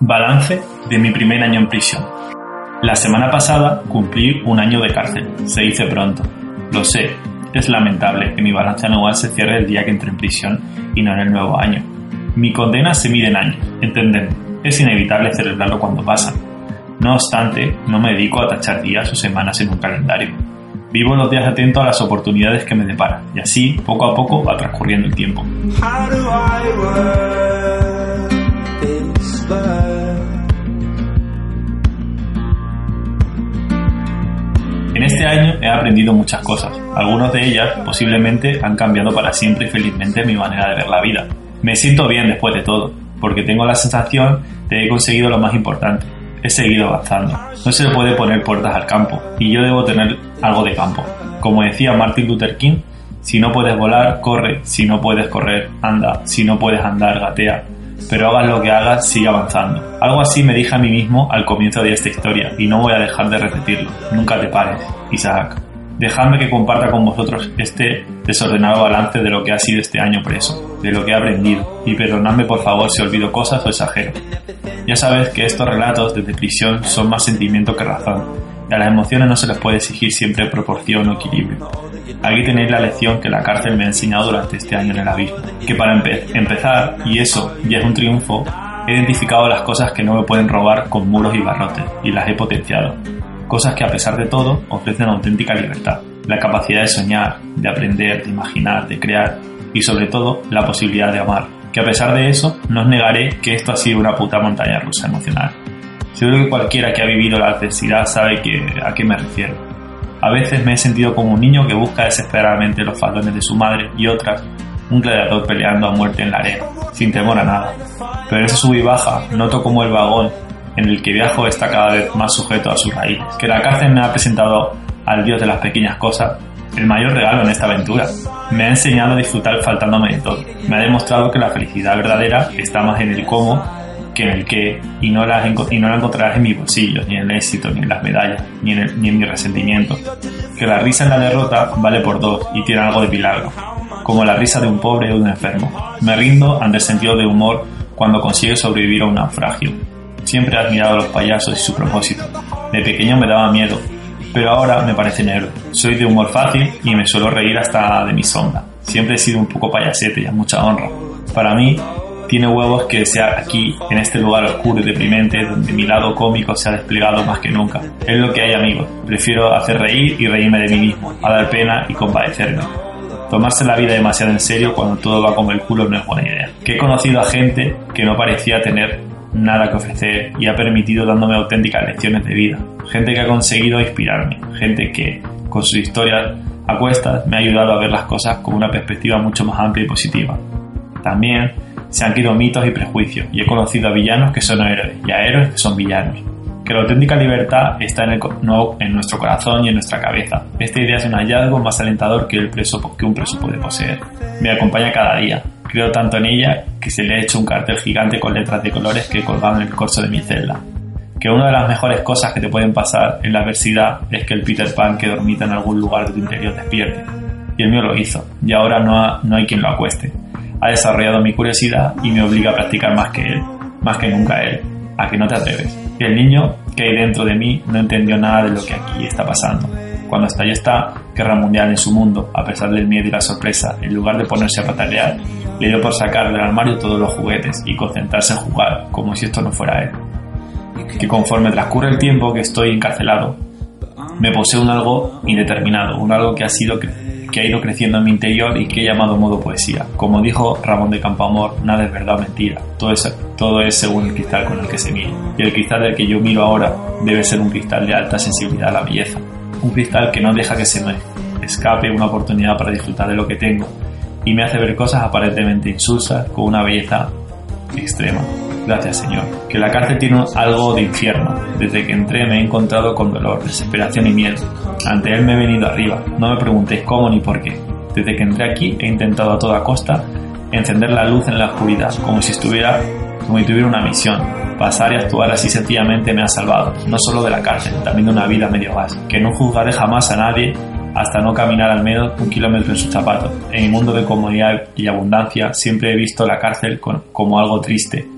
Balance de mi primer año en prisión. La semana pasada cumplí un año de cárcel. Se dice pronto. Lo sé, es lamentable que mi balance anual se cierre el día que entré en prisión y no en el nuevo año. Mi condena se mide en años, entendedme. Es inevitable celebrarlo cuando pasa. No obstante, no me dedico a tachar días o semanas en un calendario. Vivo los días atento a las oportunidades que me deparan y así, poco a poco, va transcurriendo el tiempo. How do I este año he aprendido muchas cosas. Algunas de ellas posiblemente han cambiado para siempre y felizmente mi manera de ver la vida. Me siento bien después de todo, porque tengo la sensación de que he conseguido lo más importante. He seguido avanzando. No se le puede poner puertas al campo, y yo debo tener algo de campo. Como decía Martin Luther King, si no puedes volar, corre. Si no puedes correr, anda. Si no puedes andar, gatea. Pero hagas lo que hagas, sigue avanzando. Algo así me dije a mí mismo al comienzo de esta historia y no voy a dejar de repetirlo. Nunca te pares, Isaac. Dejadme que comparta con vosotros este desordenado balance de lo que ha sido este año preso, de lo que he aprendido, y perdonadme por favor si olvido cosas o exagero. Ya sabes que estos relatos desde prisión son más sentimiento que razón, y a las emociones no se les puede exigir siempre proporción o equilibrio. Aquí tenéis la lección que la cárcel me ha enseñado durante este año en el abismo. Que para empe- empezar, y eso ya es un triunfo, he identificado las cosas que no me pueden robar con muros y barrotes, y las he potenciado. Cosas que a pesar de todo ofrecen auténtica libertad. La capacidad de soñar, de aprender, de imaginar, de crear, y sobre todo la posibilidad de amar. Que a pesar de eso, no os negaré que esto ha sido una puta montaña rusa emocional. Seguro que cualquiera que ha vivido la adversidad sabe a qué me refiero. A veces me he sentido como un niño que busca desesperadamente los faldones de su madre y otras, un gladiador peleando a muerte en la arena, sin temor a nada. Pero en ese sub baja noto como el vagón en el que viajo está cada vez más sujeto a sus raíces. Que la cárcel me ha presentado al dios de las pequeñas cosas, el mayor regalo en esta aventura. Me ha enseñado a disfrutar faltándome de todo. Me ha demostrado que la felicidad verdadera está más en el cómo que en el qué y no, la, enco- y no la encontrarás en mis bolsillos, ni en el éxito, ni en las medallas, ni en, ni en mi resentimiento. Que la risa en la derrota vale por dos y tiene algo de milagro, como la risa de un pobre o de un enfermo. Me rindo ante el sentido de humor cuando consigue sobrevivir a un naufragio. Siempre he admirado a los payasos y su propósito. De pequeño me daba miedo, pero ahora me parece negro. Soy de humor fácil y me suelo reír hasta de mi sombra. Siempre he sido un poco payasete y a mucha honra. Para mí, tiene huevos que sea aquí, en este lugar oscuro y deprimente, donde mi lado cómico se ha desplegado más que nunca. Es lo que hay, amigos. Prefiero hacer reír y reírme de mí mismo, a dar pena y compadecerme. Tomarse la vida demasiado en serio cuando todo va como el culo no es buena idea. Que he conocido a gente que no parecía tener nada que ofrecer y ha permitido dándome auténticas lecciones de vida. Gente que ha conseguido inspirarme. Gente que, con sus historias a cuestas, me ha ayudado a ver las cosas con una perspectiva mucho más amplia y positiva. También se han quitado mitos y prejuicios y he conocido a villanos que son héroes y a héroes que son villanos. Que la auténtica libertad está en, el no en nuestro corazón y en nuestra cabeza. Esta idea es un hallazgo más alentador que, el preso, que un preso puede poseer. Me acompaña cada día. Creo tanto en ella que se le ha hecho un cartel gigante con letras de colores que he colgado en el corso de mi celda. Que una de las mejores cosas que te pueden pasar en la adversidad es que el Peter Pan que dormita en algún lugar de tu interior despierte. Y el mío lo hizo, y ahora no, no hay quien lo acueste. Ha desarrollado mi curiosidad y me obliga a practicar más que él, más que nunca él, a que no te atreves. Y el niño que hay dentro de mí no entendió nada de lo que aquí está pasando. Cuando estalló esta guerra mundial en su mundo, a pesar del miedo y la sorpresa, en lugar de ponerse a patalear, le dio por sacar del armario todos los juguetes y concentrarse en jugar, como si esto no fuera él. Que conforme transcurre el tiempo que estoy encarcelado, me posee un algo indeterminado, un algo que ha sido que ha ido creciendo en mi interior y que he llamado modo poesía. Como dijo Ramón de Campamor, nada es verdad mentira, todo es, todo es según el cristal con el que se mire. Y el cristal del que yo miro ahora debe ser un cristal de alta sensibilidad a la belleza, un cristal que no deja que se me escape una oportunidad para disfrutar de lo que tengo y me hace ver cosas aparentemente insulsas con una belleza extrema. Gracias, Señor. Que la cárcel tiene algo de infierno. Desde que entré me he encontrado con dolor, desesperación y miedo. Ante él me he venido arriba. No me preguntéis cómo ni por qué. Desde que entré aquí he intentado a toda costa encender la luz en la oscuridad, como si estuviera, como si tuviera una misión. Pasar y actuar así sencillamente me ha salvado, no solo de la cárcel, también de una vida medio gas. Que no juzgaré jamás a nadie hasta no caminar al menos un kilómetro en sus zapatos. En mi mundo de comodidad y abundancia siempre he visto la cárcel como algo triste,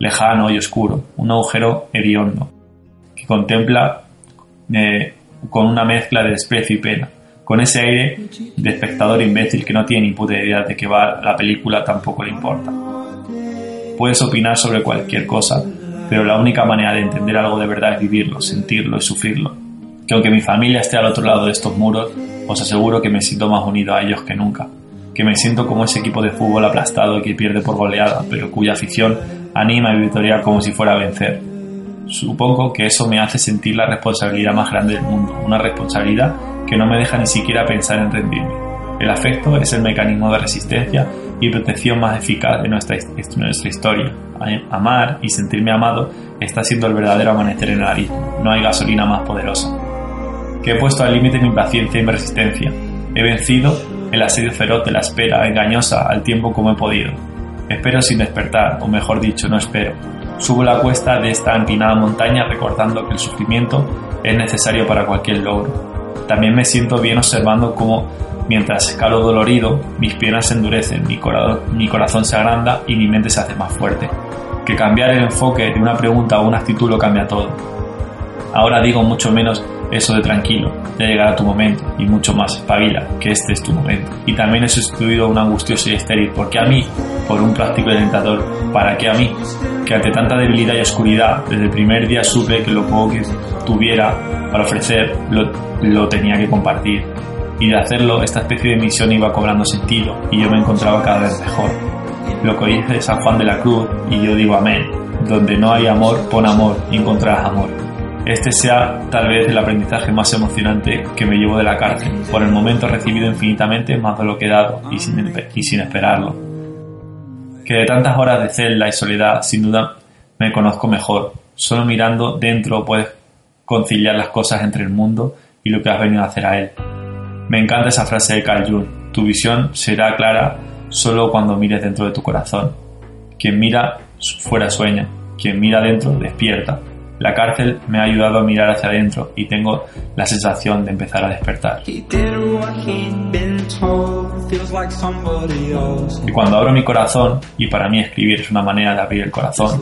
lejano y oscuro, un agujero hediondo, que contempla eh, con una mezcla de desprecio y pena, con ese aire de espectador imbécil que no tiene ni puta idea de que va la película tampoco le importa. Puedes opinar sobre cualquier cosa, pero la única manera de entender algo de verdad es vivirlo, sentirlo y sufrirlo. Que aunque mi familia esté al otro lado de estos muros, os aseguro que me siento más unido a ellos que nunca. Que me siento como ese equipo de fútbol aplastado que pierde por goleada, pero cuya afición anima y victoria como si fuera a vencer. Supongo que eso me hace sentir la responsabilidad más grande del mundo, una responsabilidad que no me deja ni siquiera pensar en rendirme. El afecto es el mecanismo de resistencia y protección más eficaz de nuestra, nuestra historia. Amar y sentirme amado está siendo el verdadero amanecer en el abismo. No hay gasolina más poderosa. Que he puesto al límite mi paciencia y mi resistencia. He vencido el asedio feroz de la espera engañosa al tiempo como he podido. Espero sin despertar, o mejor dicho, no espero. Subo la cuesta de esta empinada montaña recordando que el sufrimiento es necesario para cualquier logro. También me siento bien observando cómo, mientras escalo dolorido, mis piernas se endurecen, mi, corazón se agranda y mi mente se hace más fuerte. Que cambiar el enfoque de una pregunta a una actitud cambia todo. Ahora digo mucho menos eso de tranquilo, ya llegará tu momento, y mucho más, espabila, que este es tu momento. Y también he sustituido un angustioso y estéril, porque a mí, por un práctico y alentador, ¿para qué a mí? Que ante tanta debilidad y oscuridad, desde el primer día supe que lo poco que tuviera para ofrecer lo, lo tenía que compartir. Y de hacerlo, esta especie de misión iba cobrando sentido, y yo me encontraba cada vez mejor. Lo que dice San Juan de la Cruz, y yo digo amén, donde no hay amor, pon amor y encontrarás amor este sea tal vez el aprendizaje más emocionante que me llevo de la cárcel. Por el momento he recibido infinitamente más de lo que he dado y sin, y sin esperarlo. Que de tantas horas de celda y soledad, sin duda, me conozco mejor. Solo mirando dentro puedes conciliar las cosas entre el mundo y lo que has venido a hacer a él. Me encanta esa frase de Carl Jung. Tu visión será clara solo cuando mires dentro de tu corazón. Quien mira fuera sueña, quien mira dentro despierta. La cárcel me ha ayudado a mirar hacia adentro y tengo la sensación de empezar a despertar. Y cuando abro mi corazón, y para mí escribir es una manera de abrir el corazón,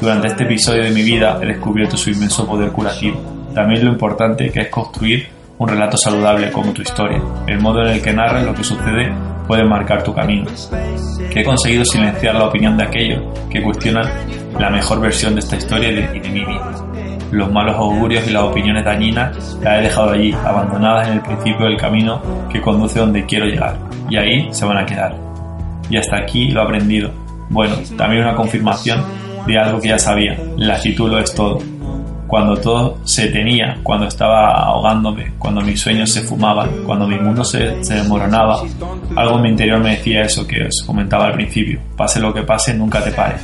durante este episodio de mi vida he descubierto su inmenso poder curativo. También lo importante que es construir un relato saludable como tu historia. El modo en el que narras lo que sucede puede marcar tu camino. Que he conseguido silenciar la opinión de aquellos que cuestionan la mejor versión de esta historia y de, mi vida. Los malos augurios y las opiniones dañinas las he dejado allí, abandonadas en el principio del camino que conduce donde quiero llegar. Y ahí se van a quedar. Y hasta aquí lo he aprendido. Bueno, también una confirmación de algo que ya sabía. La actitud lo es todo cuando todo se tenía, cuando estaba ahogándome, cuando mis sueños se fumaban, cuando mi mundo se, se desmoronaba, algo en mi interior me decía eso que os comentaba al principio, pase lo que pase, nunca te pares.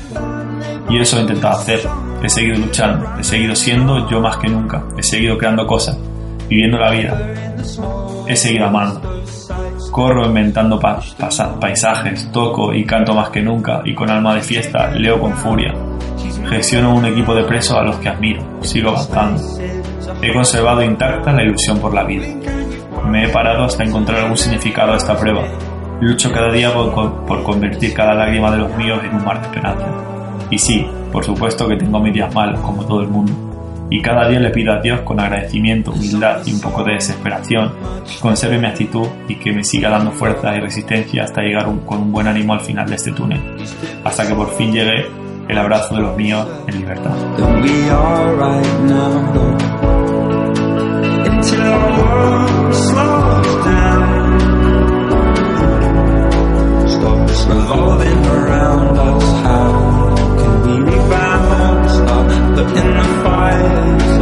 Y eso he intentado hacer, he seguido luchando, he seguido siendo yo más que nunca, he seguido creando cosas, viviendo la vida, he seguido amando. Corro inventando paisajes, toco y canto más que nunca y con alma de fiesta leo con furia, Gestiono un equipo de presos a los que admiro, sigo avanzando. He conservado intacta la ilusión por la vida. Me he parado hasta encontrar algún significado a esta prueba. Lucho cada día por, por convertir cada lágrima de los míos en un mar de esperanza. Y sí, por supuesto que tengo mis días malos, como todo el mundo. Y cada día le pido a Dios con agradecimiento, humildad y un poco de desesperación conserve mi actitud y que me siga dando fuerza y resistencia hasta llegar con un buen ánimo al final de este túnel. Hasta que por fin llegue el abrazo de los míos en libertad. How